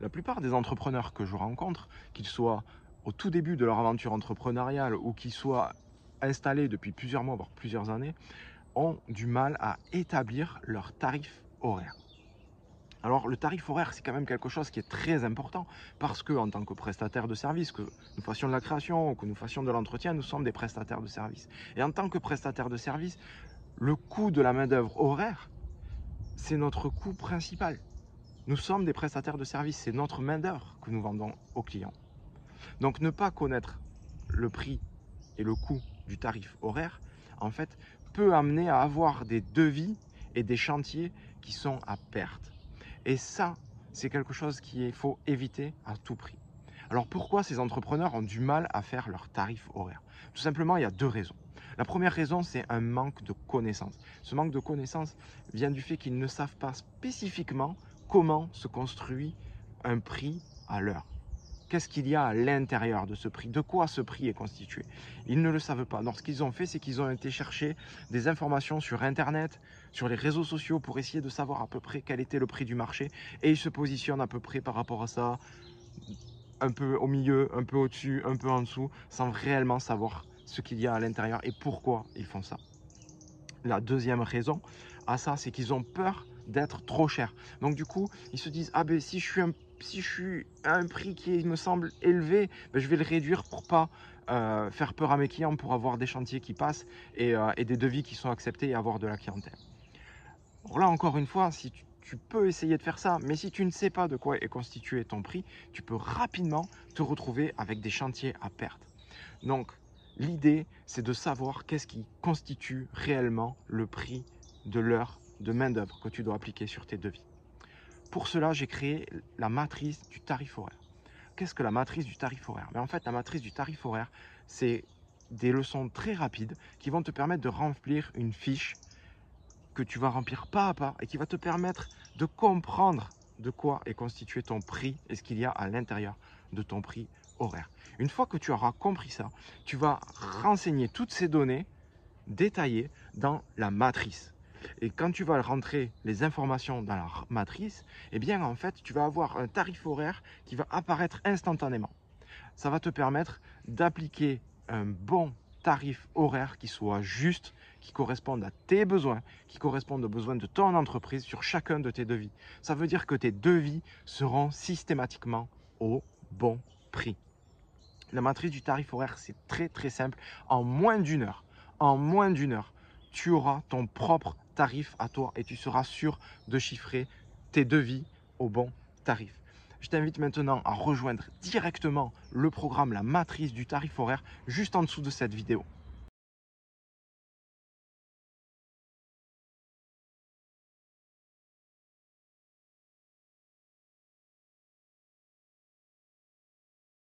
la plupart des entrepreneurs que je rencontre, qu'ils soient au tout début de leur aventure entrepreneuriale ou qu'ils soient installés depuis plusieurs mois, voire plusieurs années, ont du mal à établir leur tarif horaire. Alors le tarif horaire, c'est quand même quelque chose qui est très important parce que en tant que prestataire de service, que nous fassions de la création ou que nous fassions de l'entretien, nous sommes des prestataires de service. Et en tant que prestataire de service, le coût de la main-d'œuvre horaire, c'est notre coût principal. Nous sommes des prestataires de service, c'est notre main-d'œuvre que nous vendons aux clients. Donc ne pas connaître le prix et le coût du tarif horaire, en fait, peut amener à avoir des devis et des chantiers qui sont à perte. Et ça, c'est quelque chose qu'il faut éviter à tout prix. Alors pourquoi ces entrepreneurs ont du mal à faire leur tarif horaire? Tout simplement, il y a deux raisons. La première raison, c'est un manque de connaissances. Ce manque de connaissances vient du fait qu'ils ne savent pas spécifiquement comment se construit un prix à l'heure. Qu'est-ce qu'il y a à l'intérieur de ce prix? De quoi ce prix est constitué? Ils ne le savent pas. Donc ce qu'ils ont fait, c'est qu'ils ont été chercher des informations sur Internet, sur les réseaux sociaux pour essayer de savoir à peu près quel était le prix du marché. Et ils se positionnent à peu près par rapport à ça, un peu au milieu, un peu au-dessus, un peu en dessous, sans réellement savoir ce qu'il y a à l'intérieur et pourquoi ils font ça. La deuxième raison à ça, c'est qu'ils ont peur d'être trop cher. Donc du coup, ils se disent, ah ben si je suis un si je suis à un prix qui me semble élevé, ben, je vais le réduire pour pas euh, faire peur à mes clients, pour avoir des chantiers qui passent euh, et, des devis qui sont acceptés et avoir de la clientèle. là, encore une fois, si tu, tu, peux essayer de faire ça, mais si tu ne sais pas de quoi est constitué ton prix, tu peux rapidement te retrouver avec des chantiers à perte. Donc, l'idée, c'est de savoir qu'est-ce qui constitue réellement le prix de l'heure de main-d'œuvre que tu dois appliquer sur tes devis. Pour cela, j'ai créé la matrice du tarif horaire. Qu'est-ce que la matrice du tarif horaire? Mais En fait, la matrice du tarif horaire, c'est des leçons très rapides qui vont te permettre de remplir une fiche que tu vas remplir pas à pas et qui va te permettre de comprendre de quoi est constitué ton prix et ce qu'il y a à l'intérieur de ton prix horaire. Une fois que tu auras compris ça, tu vas renseigner toutes ces données détaillées dans la matrice. Et quand tu vas rentrer les informations dans la matrice, eh bien en fait, tu vas avoir un tarif horaire qui va apparaître instantanément. Ça va te permettre d'appliquer un bon tarif horaire qui soit juste, qui corresponde à tes besoins, qui corresponde aux besoins de ton entreprise sur chacun de tes devis. Ça veut dire que tes devis seront systématiquement au bon prix. La matrice du tarif horaire, c'est très très simple. En moins d'une heure, en moins d'une heure, tu auras ton propre tarif à toi et tu seras sûr de chiffrer tes devis au bon tarif. Je t'invite maintenant à rejoindre directement le programme La matrice du tarif horaire juste en dessous de cette vidéo.